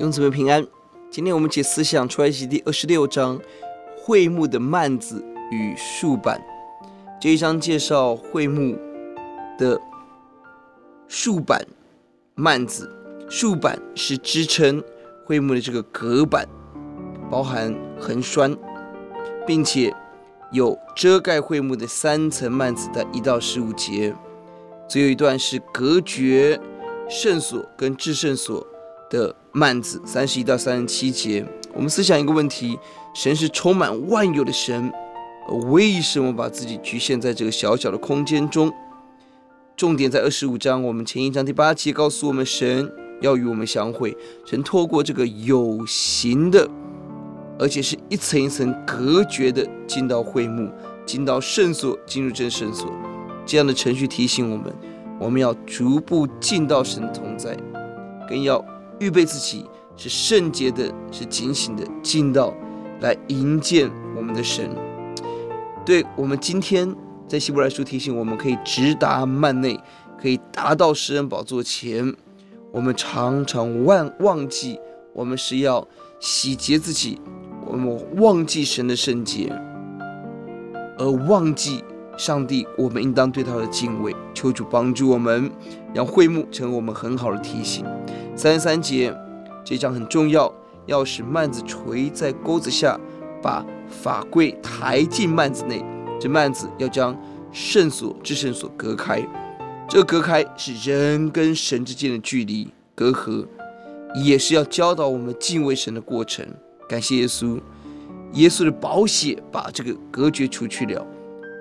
弟兄姊妹平安。今天我们解思想出埃及第二十六章，会幕的幔子与竖板。这一章介绍会幕的竖板、幔子。竖板是支撑会幕的这个隔板，包含横栓，并且有遮盖会幕的三层幔子的一到十五节。最后一段是隔绝圣所跟至圣所的幔子，三十一到三十七节。我们思想一个问题：神是充满万有的神，为什么把自己局限在这个小小的空间中？重点在二十五章，我们前一章第八节告诉我们，神要与我们相会。神透过这个有形的，而且是一层一层隔绝的，进到会幕，进到圣所，进入真圣所。这样的程序提醒我们，我们要逐步进到神的同在，更要预备自己是圣洁的，是警醒的，进到来迎接我们的神。对我们今天在希伯来书提醒我们，可以直达幔内，可以达到施恩宝座前。我们常常忘忘记，我们是要洗洁自己，我们忘记神的圣洁，而忘记。上帝，我们应当对他的敬畏，求主帮助我们，让会幕成为我们很好的提醒。三十三节，这章很重要，要使幔子垂在钩子下，把法柜抬进幔子内。这幔子要将圣所至圣所隔开，这隔开是人跟神之间的距离隔阂，也是要教导我们敬畏神的过程。感谢耶稣，耶稣的宝血把这个隔绝除去了。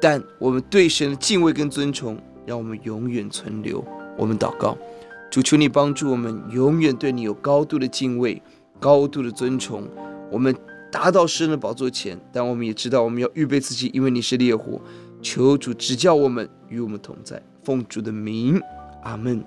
但我们对神的敬畏跟尊崇，让我们永远存留。我们祷告，主求你帮助我们，永远对你有高度的敬畏、高度的尊崇。我们达到诗人的宝座前，但我们也知道我们要预备自己，因为你是烈火。求主指教我们，与我们同在。奉主的名，阿门。